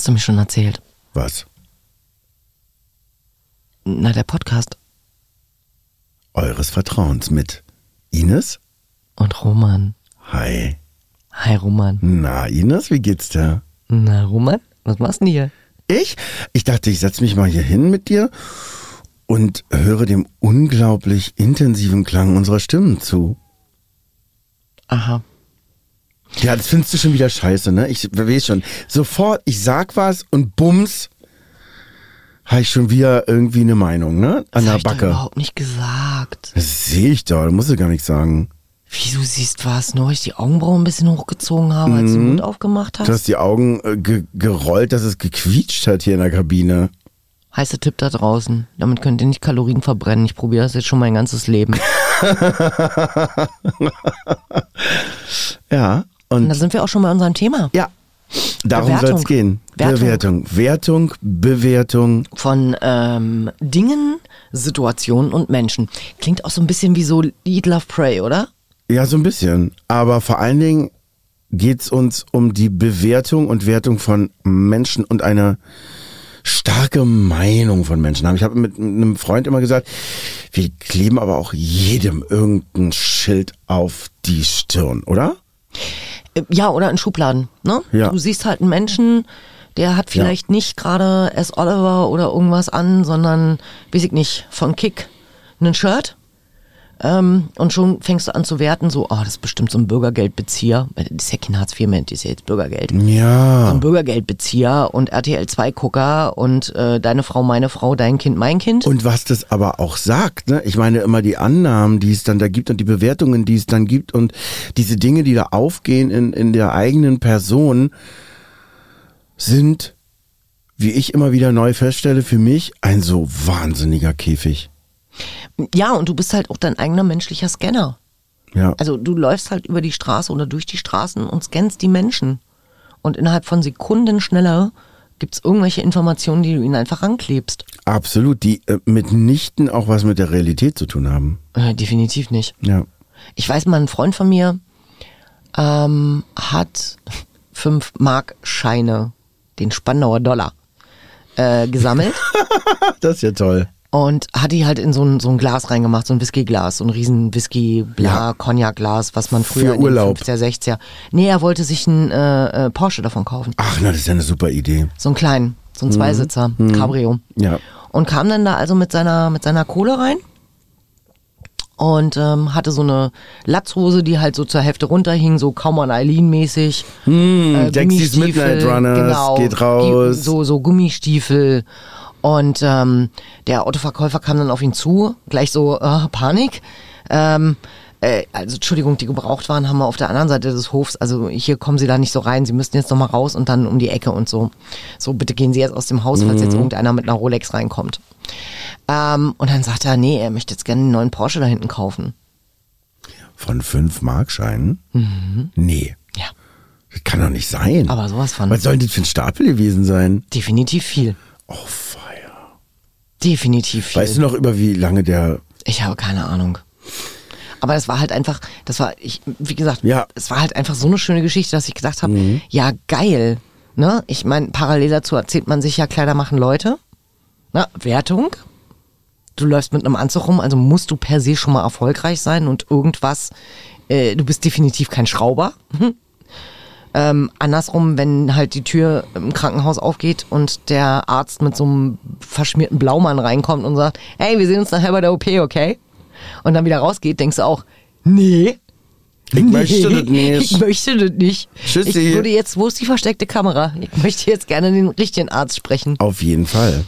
Hast du mir schon erzählt. was? Na, der Podcast. Eures Vertrauens mit Ines? Und Roman. Hi. Hi, Roman. Na, Ines, wie geht's dir? Na, Roman, was machst du denn hier? Ich? Ich dachte, ich setze mich mal hier hin mit dir und höre dem unglaublich intensiven Klang unserer Stimmen zu. Aha. Ja, das findest du schon wieder scheiße, ne? Ich weiß schon. Sofort, ich sag was und bums, habe ich schon wieder irgendwie eine Meinung, ne? An Das der hab ich doch Backe. überhaupt nicht gesagt. Das sehe ich doch, da musst du gar nichts sagen. Wie du siehst, was, nur weil ich die Augenbrauen ein bisschen hochgezogen habe, als du den Mund aufgemacht Du hast. hast die Augen äh, ge gerollt, dass es gequietscht hat hier in der Kabine. Heißer Tipp da draußen. Damit könnt ihr nicht Kalorien verbrennen. Ich probiere das jetzt schon mein ganzes Leben. Ja, Und und da sind wir auch schon bei unserem Thema. ja, darum soll es gehen. Wertung. Bewertung. Wertung, Bewertung. Von ähm, Dingen, Situationen und Menschen. Klingt auch so ein bisschen wie so Eat, Love, Pray, oder? Ja, so ein bisschen. Aber vor allen Dingen geht's uns um die Bewertung und Wertung von Menschen und eine starke Meinung von Menschen haben. Ich habe mit einem Freund immer gesagt, wir kleben aber auch jedem irgendein Schild auf die Stirn, oder? Äh, Ja, oder in Schubladen. Ne? Ja. Du siehst halt einen Menschen, der hat vielleicht nicht gerade S. Oliver oder irgendwas an, sondern, weiß ich nicht, von Kick ein Shirt. Ähm, und schon fängst du an zu werten, so, oh, das ist bestimmt so ein Bürgergeldbezieher. Äh, Das ist ja kein Hartz IV mehr, das ist ja jetzt Bürgergeld. So Ja. ein Bürgergeldbezieher und RTL 2 Gucker und äh, deine Frau, meine Frau, dein Kind, mein Kind. Und was das aber auch sagt, ne? Ich meine immer die Annahmen, die es dann da gibt und die Bewertungen, die es dann gibt und diese Dinge, die da aufgehen in, in der eigenen Person, sind, wie ich immer wieder neu feststelle, für mich ein so wahnsinniger Käfig. Ja, und du bist halt auch dein eigener menschlicher Scanner. Ja. Also du läufst halt über die Straße oder durch die Straßen und scannst die Menschen. Und innerhalb von Sekunden schneller gibt's irgendwelche Informationen, die du ihnen einfach ranklebst. Absolut, die äh, mitnichten auch was mit der Realität zu tun haben. Äh, definitiv nicht. Ja. Ich weiß mal, ein Freund von mir ähm, hat fünf Mark Scheine, den Spandauer Dollar, äh, gesammelt Das ist ja toll. Und hat die halt in so ein, so ein Glas reingemacht, so ein Whiskyglas, so ein riesen Whisky, bla, Ja. Cognac-Glas, was man früher Für in den Urlaub. 50er, 60er. Nee, er wollte sich einen äh, äh, Porsche davon kaufen. Ach, na, das ist ja eine super Idee. So einen kleinen, so ein Zweisitzer, Cabrio. Ja. Und kam dann da also mit seiner, mit seiner Kohle rein und ähm, hatte so eine Latzhose, die halt so zur Hälfte runterhing, so kaum an Eileen-mäßig. Hm, Dexys Gummistiefel, Midnight Runners genau, geht raus. So, so Gummistiefel. Und ähm, der Autoverkäufer kam dann auf ihn zu, gleich so, äh, Panik. Ähm, äh, also Entschuldigung, die gebraucht waren, haben wir auf der anderen Seite des Hofs. Also hier kommen Sie da nicht so rein. Sie müssten jetzt noch mal raus und dann um die Ecke und so. So, bitte gehen Sie jetzt aus dem Haus, falls jetzt irgendeiner mit einer Rolex reinkommt. Ähm, und dann sagt er, nee, er möchte jetzt gerne einen neuen Porsche da hinten kaufen. Von fünf Markscheinen? Nee. Ja, Das kann doch nicht sein. aber sowas von Was soll denn das für ein Stapel gewesen sein? definitiv viel. Oh, feier. Definitiv viel. Weißt du noch, über wie lange der. Ich habe keine Ahnung. Aber das war halt einfach, das war, ich, wie gesagt, Ja. es war halt einfach so eine schöne Geschichte, dass ich gedacht habe, ja, geil. Ne? Ich meine, parallel dazu erzählt man sich ja, Kleider machen Leute. Na, Wertung. Du läufst mit einem Anzug rum, also musst du per se schon mal erfolgreich sein und irgendwas, äh, du bist definitiv kein Schrauber. Ähm, andersrum, wenn halt die Tür im Krankenhaus aufgeht und der Arzt mit so einem verschmierten Blaumann reinkommt und sagt, hey, wir sehen uns nachher bei der OP, okay? Und dann wieder rausgeht, denkst du auch, nee. Ich möchte das nicht. Ich möchte das nicht. Tschüssi. Ich würde jetzt, wo ist die versteckte Kamera? Ich möchte jetzt gerne den richtigen Arzt sprechen. Auf jeden Fall.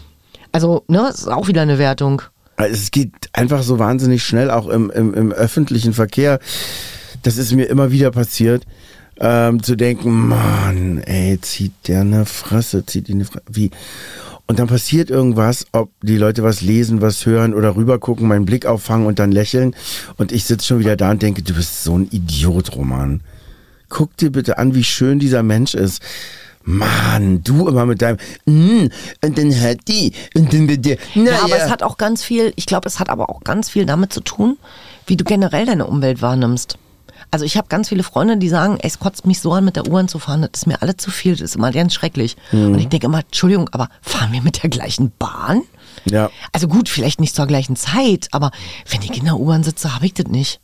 Also, ne, das ist auch wieder eine Wertung. Also Es geht einfach so wahnsinnig schnell, auch im, im, im öffentlichen Verkehr. Das ist mir immer wieder passiert. Ähm, zu denken, Mann, ey, zieht der eine Fresse, zieht die eine Fresse, wie? Und dann passiert irgendwas, ob die Leute was lesen, was hören oder rübergucken, meinen Blick auffangen und dann lächeln. Und ich sitze schon wieder da und denke, du bist so ein Idiot, Roman. Guck dir bitte an, wie schön dieser Mensch ist. Mann, du immer mit deinem mm, und dann hört die und dann mit dir. Ja, aber es hat auch ganz viel, ich glaube, es hat aber auch ganz viel damit zu tun, wie du generell deine Umwelt wahrnimmst. Also ich habe ganz viele Freunde, die sagen, es kotzt mich so an, mit der U-Bahn zu fahren, das ist mir alle zu viel, das ist immer ganz schrecklich. Und ich denke immer, Entschuldigung, aber fahren wir mit der gleichen Bahn? Ja. Also gut, vielleicht nicht zur gleichen Zeit, aber wenn ich in der U-Bahn sitze, habe ich das nicht.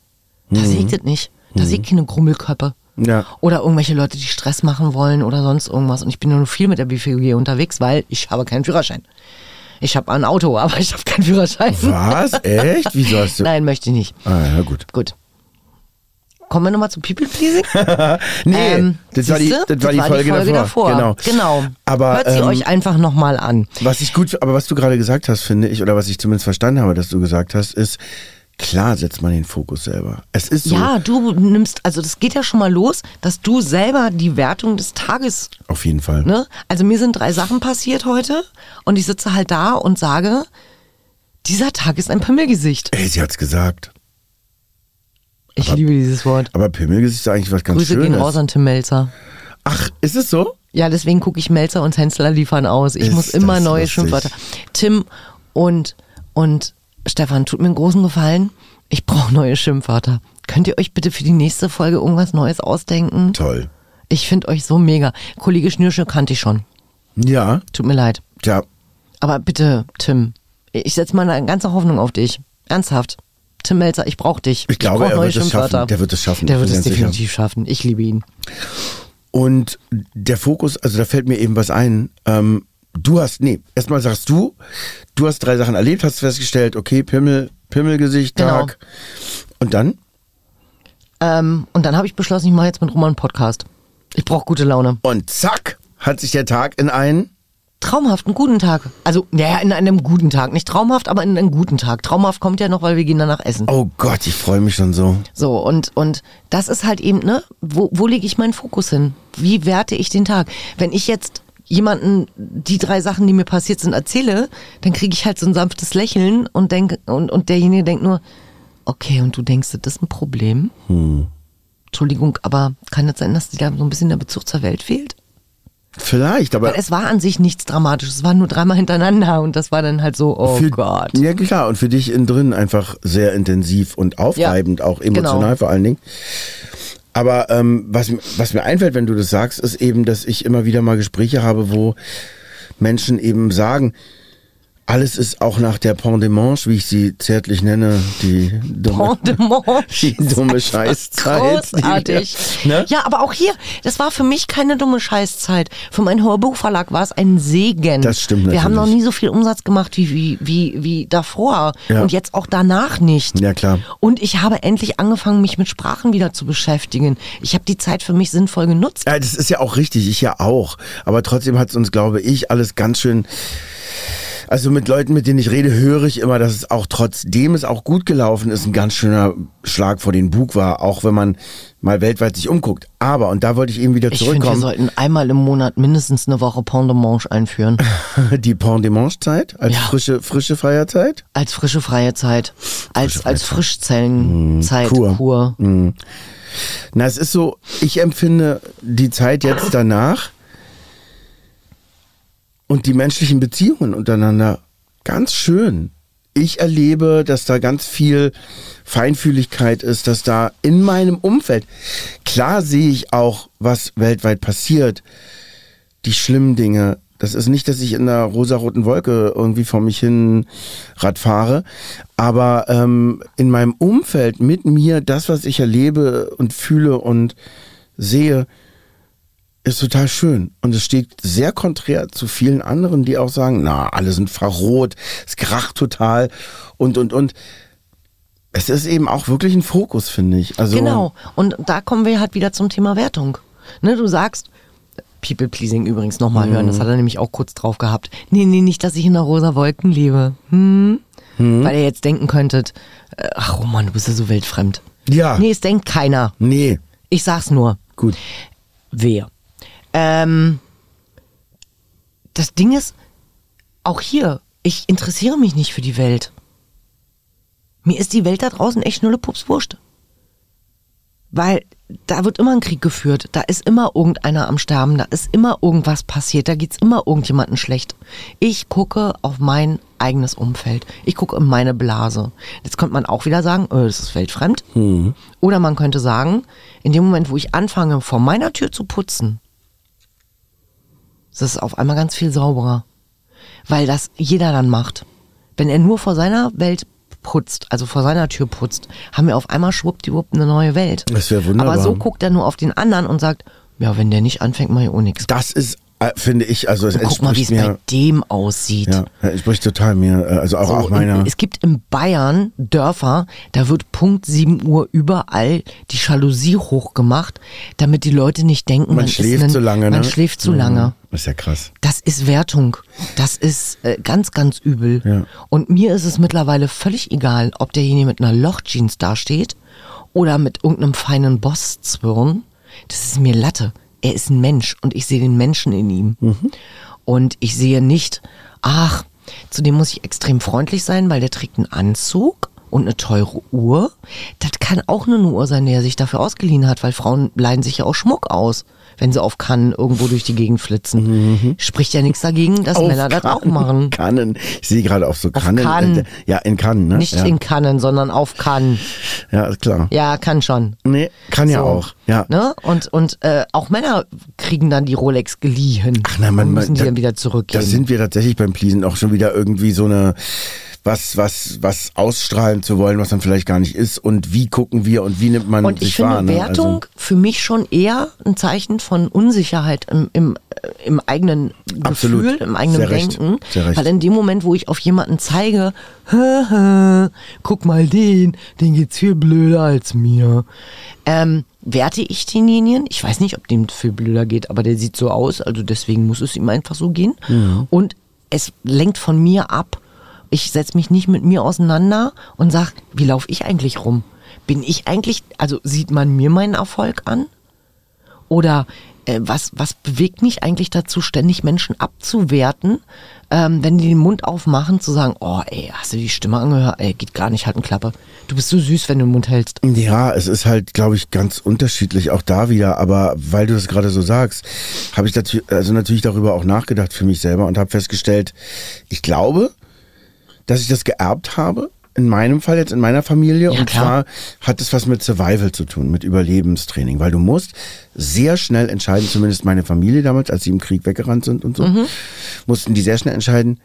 Da sehe ich das nicht. Da sehe ich keine Grummelköppe. Ja. Oder irgendwelche Leute, die Stress machen wollen oder sonst irgendwas. Und ich bin nur viel mit der BVG unterwegs, weil ich habe keinen Führerschein. Ich habe ein Auto, aber ich habe keinen Führerschein. Was? Echt? Wieso hast du? Nein, möchte ich nicht. Ah, ja, gut. Gut. Kommen wir nochmal zu People Pleasing? Nee, Ähm, das, war die, siehste? das war die Folge, davor. Genau. genau. Aber, Hört sie ähm, euch einfach nochmal an. Was ich gut, aber was du gerade gesagt hast, finde ich, oder was ich zumindest verstanden habe, dass du gesagt hast, ist, klar setzt man den Fokus selber. Es ist so. Ja, du nimmst, also das geht ja schon mal los, dass du selber die Wertung des Tages, Auf jeden Fall. ne? Also mir sind drei Sachen passiert heute und ich sitze halt da und sage, dieser Tag ist ein Pimmelgesicht. Ey, sie hat's gesagt. Ich liebe dieses Wort. Aber Pimmelgesicht ist eigentlich was ganz Grüße gehen Schönes. raus an Tim Melzer. Ach, ist es so? Ja, deswegen gucke ich Melzer und Hensler liefern aus. Ich Ist muss immer neue lustig. Schimpfwörter. Tim und, und Stefan, tut mir einen großen Gefallen. Ich brauche neue Schimpfwörter. Könnt ihr euch bitte für die nächste Folge irgendwas Neues ausdenken? Toll. Ich finde euch so mega. Kollege Schnürsche kannte ich schon. Ja, Tut mir leid. ja. Aber bitte, Tim, ich setze meine ganze Hoffnung auf dich. Ernsthaft. Tim Melzer, ich brauche dich. Ich glaube, brauch er wird es schaffen. Der wird es schaffen. Der Ich wird es ganz sicher. definitiv schaffen. Ich liebe ihn. Und der Fokus, also da fällt mir eben was ein. Ähm, du hast, nee, erstmal sagst du, du hast drei Sachen erlebt, hast festgestellt, okay, Pimmel, Pimmelgesicht, Genau. Tag. Und dann? Ähm, und dann habe ich beschlossen, ich mache jetzt mit Roman einen Podcast. Ich brauche gute Laune. Und zack, hat sich der Tag in einen. Traumhaft, einen guten Tag. Also, naja, in einem guten Tag. Nicht traumhaft, aber in einem guten Tag. Traumhaft kommt ja noch, weil wir gehen danach essen. Oh Gott, ich freue mich schon so. So, und, und das ist halt eben, ne, wo, wo lege ich meinen Fokus hin? Wie werte ich den Tag? Wenn ich jetzt jemanden die drei Sachen, die mir passiert sind, erzähle, dann kriege ich halt so ein sanftes Lächeln und denke, und, und derjenige denkt nur, okay, und du denkst, das ist ein Problem? Entschuldigung, aber kann es sein, dass dir da so ein bisschen der Bezug zur Welt fehlt? Vielleicht, aber Weil es war an sich nichts Dramatisches, es war nur dreimal hintereinander und das war dann halt so, oh für, Gott. Ja, klar. Und für dich innen drin einfach sehr intensiv und aufreibend, auch emotional genau. vor allen Dingen. Aber ähm, was, was mir einfällt, wenn du das sagst, ist eben, dass ich immer wieder mal Gespräche habe, wo Menschen eben sagen, alles ist auch nach der Pendemanche, wie ich sie zärtlich nenne, die dumme, die dumme Scheißzeit. Großartig. Wir, ne? Ja, aber auch hier, das war für mich keine dumme Scheißzeit. Für meinen Hörbuchverlag war es ein Segen. Das stimmt Wir haben noch natürlich. nie so viel Umsatz gemacht wie, wie, wie, wie davor. Ja. Und jetzt auch danach nicht. Ja, klar. Und ich habe endlich angefangen, mich mit Sprachen wieder zu beschäftigen. Ich habe die Zeit für mich sinnvoll genutzt. Ja, das ist ja auch richtig, ich ja auch. Aber trotzdem hat es uns, glaube ich, alles ganz schön. Also mit Leuten, mit denen ich rede, höre ich immer, dass es auch trotzdem es auch gut gelaufen ist, ein ganz schöner Schlag vor den Bug war, auch wenn man mal weltweit sich umguckt. Aber, und da wollte ich eben wieder Ich finde, wir zurückkommen, sollten einmal im Monat mindestens eine Woche Pendemanche einführen. die Pendemanche-Zeit als Ja. frische, frische Feierzeit. Als frische freie Zeit. Als, als Frischzellenzeit. Kur. Kur. Na, es ist so, ich empfinde die Zeit jetzt danach und die menschlichen Beziehungen untereinander ganz schön. Ich erlebe, dass da ganz viel Feinfühligkeit ist, dass da in meinem Umfeld, klar sehe ich auch, was weltweit passiert, die schlimmen Dinge. Das ist nicht, dass ich in einer rosaroten Wolke irgendwie vor mich hin Rad fahre, aber ähm, in meinem Umfeld mit mir, das, was ich erlebe und fühle und sehe, ist total schön. Und es steht sehr konträr zu vielen anderen, die auch sagen, na, alle sind verroht, es kracht total und, und, und. Es ist eben auch wirklich ein Fokus, finde ich. Also, Genau. Und da kommen wir halt wieder zum Thema Wertung. Ne, du sagst, People Pleasing übrigens nochmal hören, das hat er nämlich auch kurz drauf gehabt. Nee, nee, nicht, dass ich in der rosa Wolken lebe. Hm? Weil ihr jetzt denken könntet, äh, ach Roman, du bist ja so weltfremd. Ja. Nee, es denkt keiner. Nee. Ich sag's nur. Gut. Wer? Ähm, das Ding ist, auch hier, ich interessiere mich nicht für die Welt. Mir ist die Welt da draußen echt nulle Pups wurscht. Weil da wird immer ein Krieg geführt, da ist immer irgendeiner am Sterben, da ist immer irgendwas passiert, da geht's immer irgendjemanden schlecht. Ich gucke auf mein eigenes Umfeld. Ich gucke in meine Blase. Jetzt könnte man auch wieder sagen, äh, das ist weltfremd. Oder man könnte sagen, in dem Moment, wo ich anfange, vor meiner Tür zu putzen, ist es auf einmal ganz viel sauberer. Weil das jeder dann macht. Wenn er nur vor seiner Welt putzt, also vor seiner Tür putzt, haben wir auf einmal schwuppdiwupp eine neue Welt. Das wäre wunderbar. Aber so guckt er nur auf den anderen und sagt, ja, wenn der nicht anfängt, mach ich auch nichts. Das ist, finde ich, also es Guck mal, wie es bei dem aussieht. Ja, entspricht total mir, äh, also auch, So, auch meiner. Es gibt in Bayern Dörfer, da wird Punkt 7 Uhr überall die Jalousie hochgemacht, damit die Leute nicht denken, Man man, schläft ein, zu lange, man ne? schläft zu Mhm. lange. Das ist ja krass. Das ist Wertung. Das ist äh, ganz, ganz übel. Ja. Und mir ist es mittlerweile völlig egal, ob derjenige mit einer Lochjeans dasteht oder mit irgendeinem feinen Bosszwirn. Das ist mir Latte. Er ist ein Mensch und ich sehe den Menschen in ihm. Und ich sehe nicht, ach, zu dem muss ich extrem freundlich sein, weil der trägt einen Anzug und eine teure Uhr. Das kann auch nur eine Uhr sein, die er sich dafür ausgeliehen hat, weil Frauen leihen sich ja auch Schmuck aus, wenn sie auf Kannen irgendwo durch die Gegend flitzen. Spricht ja nichts dagegen, dass Männer das auch machen. Kannen. Ich sehe gerade auf so Kannen. Cannes. äh, Ja, in Kannen, ne? Nicht ja. in Kannen, sondern auf Kannen. Ja, ist klar. Ja, kann schon. Nee, kann ja So. auch. Ja. Ne? Und, und äh, auch Männer kriegen dann die Rolex geliehen. Ach nein, man, und müssen man, die da- dann wieder zurückgeben. Da sind wir tatsächlich beim Pleasen auch schon wieder irgendwie so eine was was was ausstrahlen zu wollen, was dann vielleicht gar nicht ist und wie gucken wir und wie nimmt man Und sich ich finde wahr. ne? Wertung für mich schon eher ein Zeichen von Unsicherheit im, im, äh, im eigenen Absolut. Gefühl, im eigenen Sehr recht. Denken. Sehr recht. Weil in dem Moment, wo ich auf jemanden zeige, "Haha, guck mal den, den geht's viel blöder als mir, ähm, werte ich denjenigen. Ich weiß nicht, ob dem viel blöder geht, aber der sieht so aus, also deswegen muss es ihm einfach so gehen. Und es lenkt von mir ab. Ich setze mich nicht mit mir auseinander und sag, wie laufe ich eigentlich rum? Bin ich eigentlich, also sieht man mir meinen Erfolg an? Oder äh, was, was bewegt mich eigentlich dazu, ständig Menschen abzuwerten, ähm, wenn die den Mund aufmachen, zu sagen, oh ey, hast du die Stimme angehört? Ey, geht gar nicht, halt eine Klappe. Du bist so süß, wenn du den Mund hältst. Ja, es ist halt, glaube ich, ganz unterschiedlich auch da wieder. Aber weil du das gerade so sagst, habe ich dazu, also natürlich darüber auch nachgedacht für mich selber und habe festgestellt, ich glaube, dass ich das geerbt habe. In meinem Fall jetzt in meiner Familie. Ja, und klar. zwar hat es was mit Survival zu tun, mit Überlebenstraining. Weil du musst sehr schnell entscheiden, zumindest meine Familie damals, als sie im Krieg weggerannt sind und so, Mhm. mussten die sehr schnell entscheiden,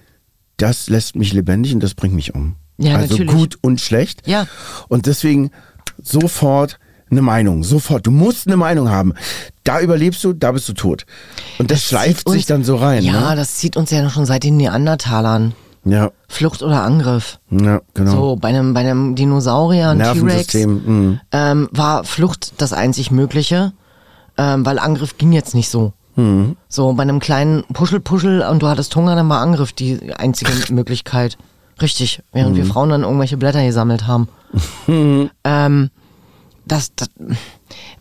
das lässt mich lebendig und das bringt mich um. Ja, also natürlich. gut und schlecht. Ja. Und deswegen sofort eine Meinung, sofort. Du musst eine Meinung haben. Da überlebst du, da bist du tot. Und das, schleift zieht uns- sich dann so rein. Ja, ne? das zieht uns ja schon seit den Neandertalern. Ja, Flucht oder Angriff. ja, genau. So, bei einem, bei einem Dinosaurier, ein T-Rex, mhm. ähm, war Flucht das einzig Mögliche, ähm, weil Angriff ging jetzt nicht so. Mhm. So, bei einem kleinen Puschel-Puschel und du hattest Hunger, dann war Angriff die einzige Möglichkeit. Richtig, während Mhm. wir Frauen dann irgendwelche Blätter gesammelt haben. ähm, das, das,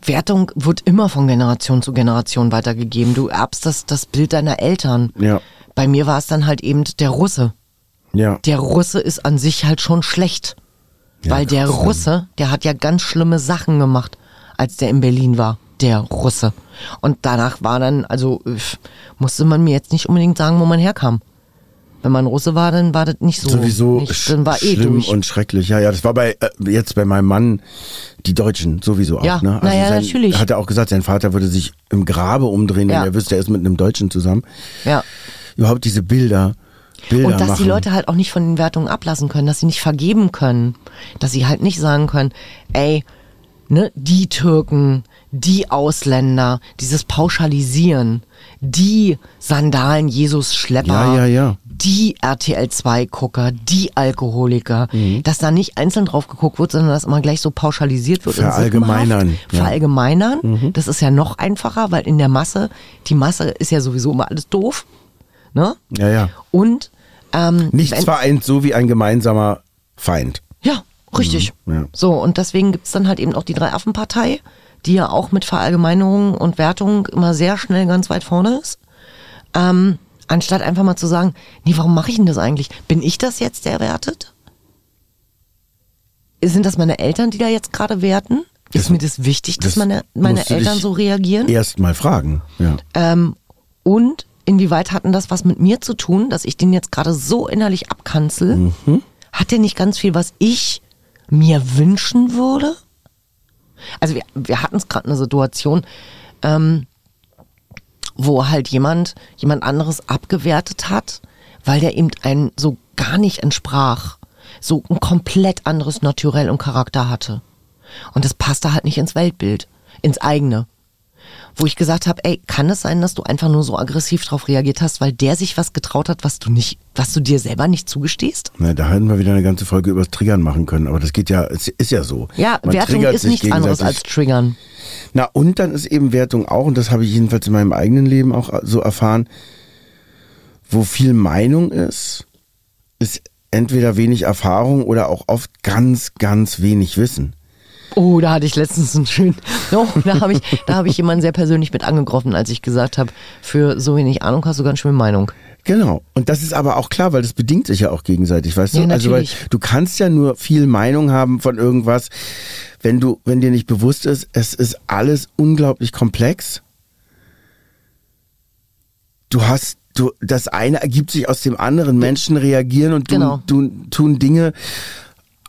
Wertung wird immer von Generation zu Generation weitergegeben. Du erbst das, das Bild deiner Eltern. Ja. Bei mir war es dann halt eben der Russe. Ja. Der Russe ist an sich halt schon schlecht. weil der ja. Russe, der hat ja ganz schlimme Sachen gemacht, als der in Berlin war. Der Russe. Und danach war dann, also musste man mir jetzt nicht unbedingt sagen, wo man herkam. Wenn man Russe war, dann war das nicht so. Sowieso nicht, dann war eh schlimm durch. und schrecklich. Ja, ja, das war bei äh, jetzt bei meinem Mann die Deutschen sowieso auch. Ja, ne? na ja, sein, natürlich. Hat er auch gesagt, sein Vater würde sich im Grabe umdrehen, Ja. wenn er wüsste, er ist mit einem Deutschen zusammen. ja. Überhaupt diese Bilder, Bilder Und dass machen. die Leute halt auch nicht von den Wertungen ablassen können, dass sie nicht vergeben können, dass sie halt nicht sagen können, ey, ne, die Türken, die Ausländer, dieses Pauschalisieren, die Sandalen Jesus Schlepper, Ja, ja, ja. die RTL 2 Gucker, die Alkoholiker, Mhm. dass da nicht einzeln drauf geguckt wird, sondern dass immer gleich so pauschalisiert wird. Verallgemeinern, ja. Mhm. Verallgemeinern, das ist ja noch einfacher, weil in der Masse, die Masse ist ja sowieso immer alles doof, ne? Ja, ja. Und ähm, Nichts vereint so wie ein gemeinsamer Feind. Ja, richtig. Mhm, ja. So, und deswegen gibt's dann halt eben auch die Drei-Affen-Partei, die ja auch mit Verallgemeinerung und Wertung immer sehr schnell ganz weit vorne ist. Ähm, anstatt einfach mal zu sagen, nee, warum mache ich denn das eigentlich? Bin ich das jetzt, der wertet? Sind das meine Eltern, die da jetzt gerade werten? Ist Das- mir das wichtig, dass das meine, meine Eltern so reagieren? Erst mal fragen. Ja. Ähm, und inwieweit hatten das was mit mir zu tun, dass ich den jetzt gerade so innerlich abkanzel? Hat der nicht ganz viel, was ich mir wünschen würde? Also wir, wir hatten es gerade eine Situation, ähm, wo halt jemand jemand anderes abgewertet hat, weil der eben einen so gar nicht entsprach, so ein komplett anderes Naturell und Charakter hatte. Und das passte halt nicht ins Weltbild, ins eigene wo ich gesagt habe, ey, kann es sein, dass du einfach nur so aggressiv drauf reagiert hast, weil der sich was getraut hat, was du nicht, was du dir selber nicht zugestehst? Na, da hätten wir wieder eine ganze Folge über Triggern machen können, aber das geht ja, es ist ja so. Ja, Man Wertung ist nichts anderes als Triggern. Na, und dann ist eben Wertung auch, und das habe ich jedenfalls in meinem eigenen Leben auch so erfahren, wo viel Meinung ist, ist entweder wenig Erfahrung oder auch oft ganz, ganz wenig Wissen. Oh, da hatte ich letztens einen schönen, oh, da habe ich, da habe ich jemanden sehr persönlich mit angegriffen, als ich gesagt habe, für so wenig Ahnung hast du ganz schön Meinung. Genau. Und das ist aber auch klar, weil das bedingt sich ja auch gegenseitig, weißt Ja, du? Also weil du kannst ja nur viel Meinung haben von irgendwas, wenn du, wenn dir nicht bewusst ist, es ist alles unglaublich komplex. Du hast, du, das eine ergibt sich aus dem anderen. Menschen reagieren und tun, Genau. tun, tun Dinge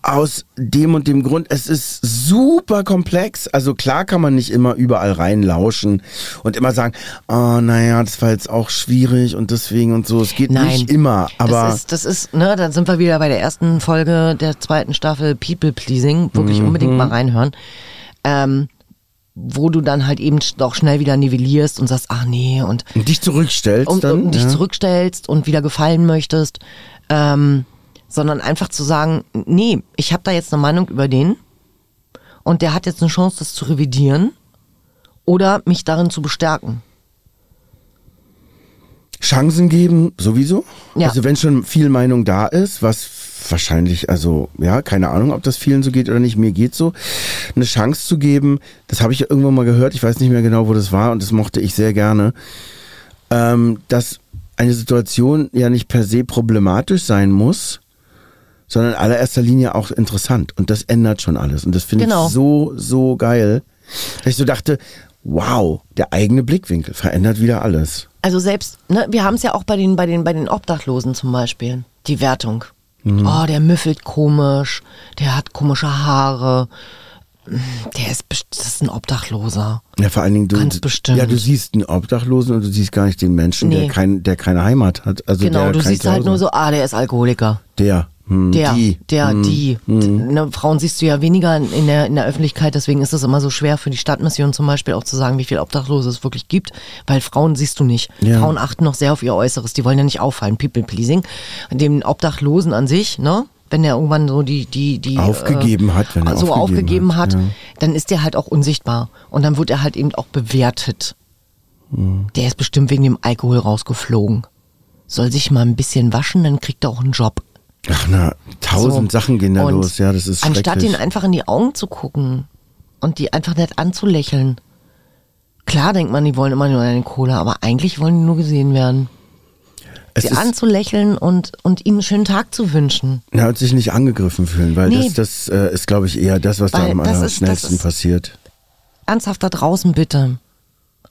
aus dem und dem Grund. Es ist super komplex. Also klar kann man nicht immer überall reinlauschen und immer sagen, oh naja, das war jetzt auch schwierig und deswegen und so. Es geht Nein. nicht immer, aber das ist, das ist, ne, dann sind wir wieder bei der ersten Folge der zweiten Staffel People Pleasing. Wirklich Mhm. unbedingt mal reinhören. Ähm, wo du dann halt eben doch schnell wieder nivellierst und sagst, ach nee, und und dich zurückstellst und, dann. und dich ja. zurückstellst und wieder gefallen möchtest, ähm, sondern einfach zu sagen, nee, ich habe da jetzt eine Meinung über den und der hat jetzt eine Chance, das zu revidieren oder mich darin zu bestärken. Chancen geben, sowieso. Ja. Also wenn schon viel Meinung da ist, was wahrscheinlich, also ja, keine Ahnung, ob das vielen so geht oder nicht, mir geht so, eine Chance zu geben, das habe ich ja irgendwann mal gehört, ich weiß nicht mehr genau, wo das war und das mochte ich sehr gerne, ähm, dass eine Situation ja nicht per se problematisch sein muss, sondern in allererster Linie auch interessant und das ändert schon alles und das finde Genau. ich so, so geil, dass ich so dachte, wow, der eigene Blickwinkel verändert wieder alles. Also selbst, ne, wir haben es ja auch bei den, bei den, bei den Obdachlosen zum Beispiel, die Wertung. Oh, der müffelt komisch, der hat komische Haare, der ist, das ist ein Obdachloser. Ja, vor allen Dingen du, Ganz bestimmt. Ja, du siehst einen Obdachlosen und du siehst gar nicht den Menschen, der Nee. kein, der keine Heimat hat. Also Genau, der du siehst halt nur so, ah, der ist Alkoholiker. Der, Der, die, der, hm, die. Ne, Frauen siehst du ja weniger in- der, in der Öffentlichkeit, deswegen ist es immer so schwer für die Stadtmission zum Beispiel auch zu sagen, wie viel Obdachlose es wirklich gibt, weil Frauen siehst du nicht. Ja. Frauen achten noch sehr auf ihr Äußeres, die wollen ja nicht auffallen, People Pleasing. Dem Obdachlosen an sich, ne? Wenn der irgendwann so die, die, die Aufgegeben hat, wenn er so aufgegeben aufgegeben hat, hat, ja. dann ist der halt auch unsichtbar. Und dann wird er halt eben auch bewertet. Hm. Der ist bestimmt wegen dem Alkohol rausgeflogen. Soll sich mal ein bisschen waschen, dann kriegt er auch einen Job. Ach na, tausend So. Sachen gehen da Und los. Ja, das ist Anstatt ihnen einfach in die Augen zu gucken und die einfach nett anzulächeln. Klar denkt man, die wollen immer nur eine Kohle, aber eigentlich wollen die nur gesehen werden. es Sie anzulächeln und, und ihnen einen schönen Tag zu wünschen. ja, und sich nicht angegriffen fühlen, weil Nee. das, das äh, ist, glaube ich, eher das, was da Weil am das ist- ist- passiert. Ernsthaft da draußen bitte.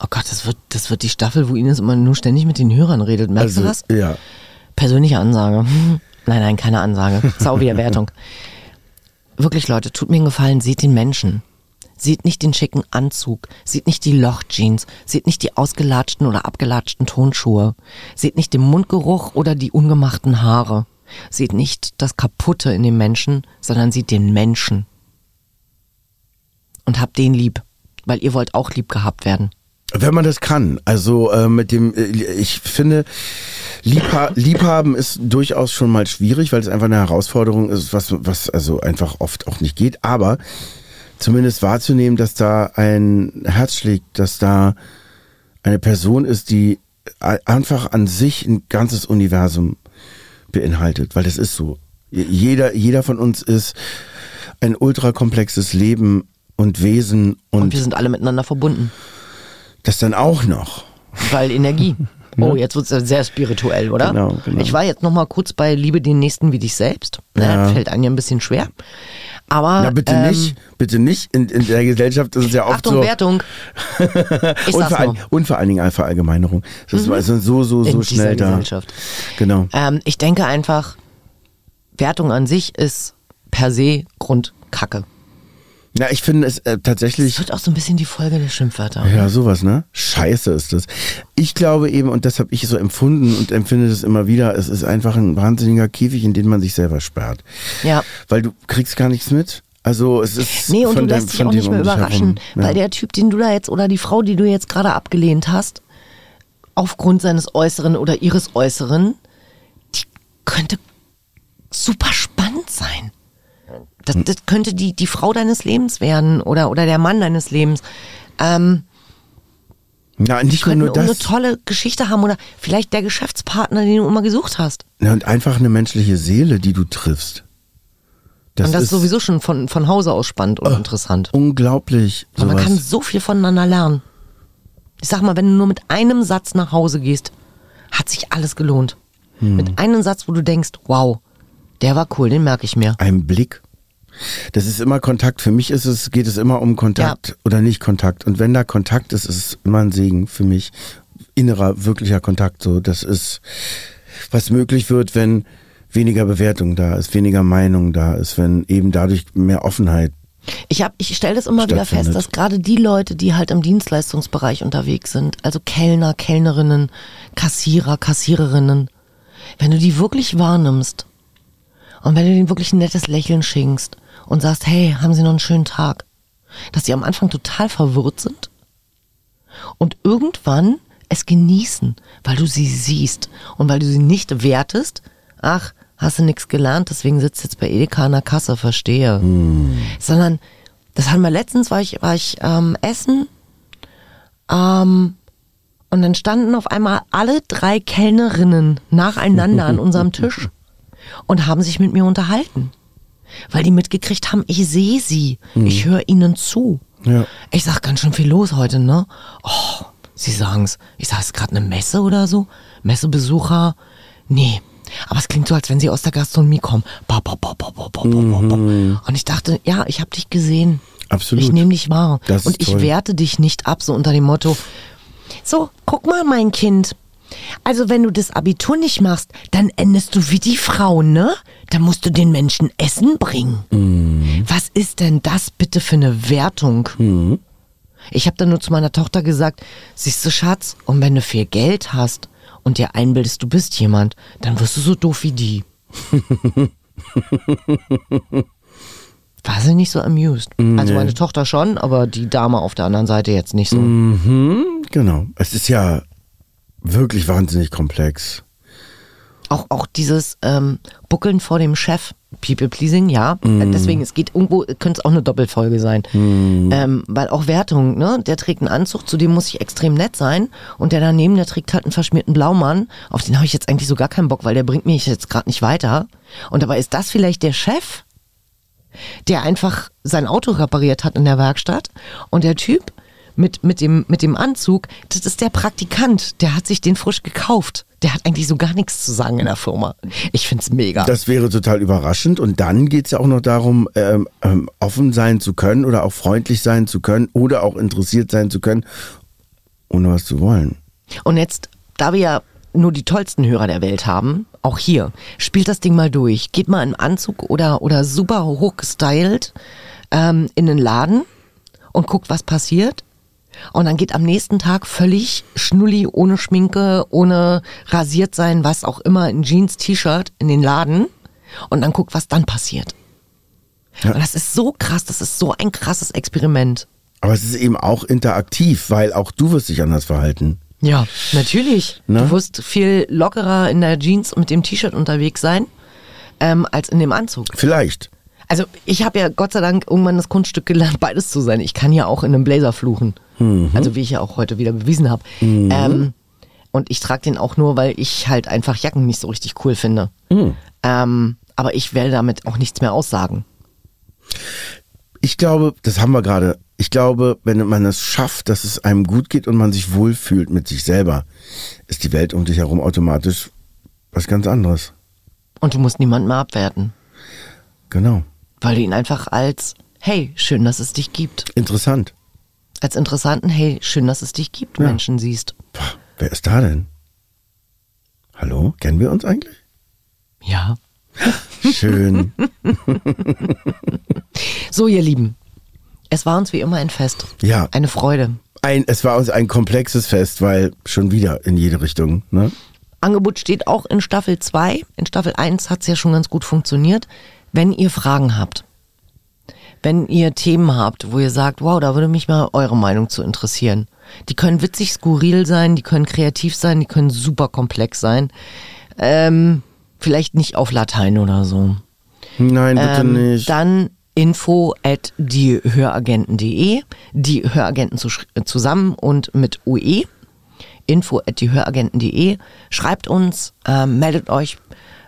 Oh Gott, das wird, das wird die Staffel, wo Ines immer nur ständig mit den Hörern redet. Merkst Also, du das? ja. Persönliche Ansage. Nein, nein, keine Ansage. Sau wieder Wertung. Wirklich, Leute, tut mir einen Gefallen, seht den Menschen. Seht nicht den schicken Anzug, seht nicht die Lochjeans, seht nicht die ausgelatschten oder abgelatschten Tonschuhe, seht nicht den Mundgeruch oder die ungemachten Haare, seht nicht das Kaputte in dem Menschen, sondern seht den Menschen. Und habt den lieb, weil ihr wollt auch lieb gehabt werden. Wenn man das kann, also äh, mit dem, äh, ich finde, Liebha Liebhaben ist durchaus schon mal schwierig, weil es einfach eine Herausforderung ist, was, was also einfach oft auch nicht geht, aber zumindest wahrzunehmen, dass da ein Herz schlägt, dass da eine Person ist, die einfach an sich ein ganzes Universum beinhaltet, weil das ist so. Jeder, jeder von uns ist ein ultrakomplexes Leben und Wesen und, Und wir sind alle miteinander verbunden. Das dann auch noch. Weil Energie. Oh, jetzt wird es sehr spirituell, oder? Genau, genau. Ich war jetzt noch mal kurz bei Liebe den Nächsten wie dich selbst. Ja. Fällt einem ja ein bisschen schwer. Aber Na bitte ähm, nicht, bitte nicht. In, in der Gesellschaft ist es ja oft Achtung, so. Wertung. Und, vor. Mhm. und vor allen Dingen eine Verallgemeinerung. Das ist also so, so, so In schnell da. Gesellschaft. Genau. Ähm, ich denke einfach, Wertung an sich ist per se Grundkacke. Ja, ich finde es äh, tatsächlich. Das wird auch so ein bisschen die Folge der Schimpfwörter. Ja, sowas, ne? Scheiße ist das. Ich glaube eben, und das habe ich so empfunden und empfinde das immer wieder, es ist einfach ein wahnsinniger Käfig, in den man sich selber sperrt. Ja. Weil du kriegst gar nichts mit. Also es ist Nee, und du dem- lässt dich von auch dem nicht mehr um dich überraschen. Ja. weil der Typ, den du da jetzt oder die Frau, die du jetzt gerade abgelehnt hast, aufgrund seines Äußeren oder ihres Äußeren, die könnte super spannend sein. Das, Hm. das könnte die, die Frau deines Lebens werden oder, oder der Mann deines Lebens. Ähm, ja, nicht nur eine das. tolle Geschichte haben oder vielleicht der Geschäftspartner, den du immer gesucht hast. Ja, und einfach eine menschliche Seele, die du triffst. Das, und das ist sowieso schon von, von Hause aus spannend und interessant. unglaublich. Und man kann so viel voneinander lernen. Ich sag mal, wenn du nur mit einem Satz nach Hause gehst, hat sich alles gelohnt. Hm. Mit einem Satz, wo du denkst, wow, der war cool, den merke ich mir. Ein Blick. Das ist immer Kontakt. Für mich ist es, geht es immer um Kontakt oder nicht Kontakt. Und wenn da Kontakt ist, ist es immer ein Segen für mich. Innerer, wirklicher Kontakt. So, das ist, was möglich wird, wenn weniger Bewertung da ist, weniger Meinung da ist, wenn eben dadurch mehr Offenheit. Ich, hab, ich stelle das immer wieder fest, dass gerade die Leute, die halt im Dienstleistungsbereich unterwegs sind, also Kellner, Kellnerinnen, Kassierer, Kassiererinnen, wenn du die wirklich wahrnimmst und wenn du denen wirklich ein nettes Lächeln schenkst und sagst, hey, haben Sie noch einen schönen Tag, dass die am Anfang total verwirrt sind und irgendwann es genießen, weil du sie siehst und weil du sie nicht wertest. Ach, hast du nichts gelernt, deswegen sitzt jetzt bei Edeka an der Kasse, verstehe. Sondern, das hatten wir letztens, war ich, war ich ähm, essen ähm, und dann standen auf einmal alle drei Kellnerinnen nacheinander an unserem Tisch und haben sich mit mir unterhalten weil die mitgekriegt haben, ich sehe sie, mhm. ich höre ihnen zu. Ja. Ich sag ganz schön viel los heute, ne? Oh, sie sagen es. Ich sage, es gerade eine Messe oder so? Messebesucher? Nee. Aber es klingt so, als wenn sie aus der Gastronomie kommen. Bop, bop, bop, bop, bop, bop, mhm. Und ich dachte, ja, ich habe dich gesehen. Absolut. Ich nehme dich wahr. Das und ich toll. werte dich nicht ab, so unter dem Motto, so, guck mal, mein Kind. Also, wenn du das Abitur nicht machst, dann endest du wie die Frauen, ne? Dann musst du den Menschen Essen bringen. Mhm. Was ist denn das bitte für eine Wertung? Ich habe dann nur zu meiner Tochter gesagt, siehst du, Schatz, und wenn du viel Geld hast und dir einbildest, du bist jemand, dann wirst du so doof wie die. War sie nicht so amused. Also meine Tochter schon, aber die Dame auf der anderen Seite jetzt nicht so. Genau. Es ist ja wirklich wahnsinnig komplex. Auch, auch dieses ähm, Buckeln vor dem Chef, People Pleasing, ja. Deswegen, es geht irgendwo, könnte es auch eine Doppelfolge sein. Ähm, weil auch Wertung, ne? Der trägt einen Anzug, zu dem muss ich extrem nett sein. Und der daneben, der trägt halt einen verschmierten Blaumann. Auf den habe ich jetzt eigentlich so gar keinen Bock, weil der bringt mich jetzt gerade nicht weiter. Und dabei ist das vielleicht der Chef, der einfach sein Auto repariert hat in der Werkstatt. Und der Typ mit, mit, dem, mit dem Anzug, das ist der Praktikant, der hat sich den frisch gekauft. Der hat eigentlich so gar nichts zu sagen in der Firma. Ich find's mega. Das wäre total überraschend. Und dann geht's ja auch noch darum, ähm, ähm, offen sein zu können oder auch freundlich sein zu können oder auch interessiert sein zu können, ohne was zu wollen. Und jetzt, da wir ja nur die tollsten Hörer der Welt haben, auch hier, spielt das Ding mal durch. Geht mal in Anzug oder, oder super hochgestylt ähm, in den Laden und guckt, was passiert. Und dann geht am nächsten Tag völlig schnulli, ohne Schminke, ohne rasiert sein, was auch immer, in Jeans, T-Shirt in den Laden und dann guckt, was dann passiert. Ja. Und das ist so krass, das ist so ein krasses Experiment. Aber es ist eben auch interaktiv, weil auch du wirst dich anders verhalten. Ja, natürlich. Ne? Du wirst viel lockerer in der Jeans und mit dem T-Shirt unterwegs sein, ähm, als in dem Anzug. Vielleicht. Also ich habe ja Gott sei Dank irgendwann das Kunststück gelernt, beides zu sein. Ich kann ja auch in einem Blazer fluchen. Also wie ich ja auch heute wieder bewiesen habe. Ähm, und ich trage den auch nur, weil ich halt einfach Jacken nicht so richtig cool finde. Ähm, aber ich werde damit auch nichts mehr aussagen. Ich glaube, das haben wir gerade. Ich glaube, wenn man es schafft, dass es einem gut geht und man sich wohlfühlt mit sich selber, ist die Welt um dich herum automatisch was ganz anderes. Und du musst niemanden mehr abwerten, Genau. Weil du ihn einfach als, hey, schön, dass es dich gibt, Interessant. als interessanten, hey, schön, dass es dich gibt, Menschen siehst. Boah, wer ist da denn? Hallo? Kennen wir uns eigentlich? Ja. Schön. So, ihr Lieben, es war uns wie immer ein Fest. Ja. Eine Freude. Ein, es war uns ein komplexes Fest, weil schon wieder in jede Richtung. Ne? Angebot steht auch in Staffel 2. In Staffel 1 hat es ja schon ganz gut funktioniert. Wenn ihr Fragen habt, wenn ihr Themen habt, wo ihr sagt, wow, da würde mich mal eure Meinung zu interessieren. Die können witzig, skurril sein, die können kreativ sein, die können super komplex sein. Ähm, vielleicht nicht auf Latein oder so. Nein, bitte Ähm, nicht. Dann info at diehöragenten.de, die Höragenten zu, äh, zusammen und mit UE. Info at diehöragenten.de. Schreibt uns, ähm, meldet euch,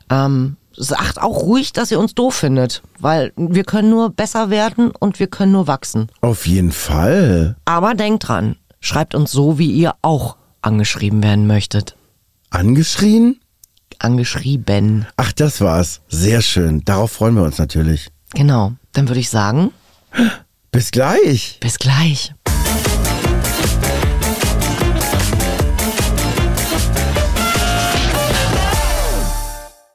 ähm, sagt auch ruhig, dass ihr uns doof findet, weil wir können nur besser werden und wir können nur wachsen. Auf jeden Fall. Aber denkt dran, schreibt uns so, wie ihr auch angeschrieben werden möchtet. Angeschrien? Angeschrieben. Ach, das war's. Sehr schön. Darauf freuen wir uns natürlich. Genau. Dann würde ich sagen, Bis gleich. bis gleich.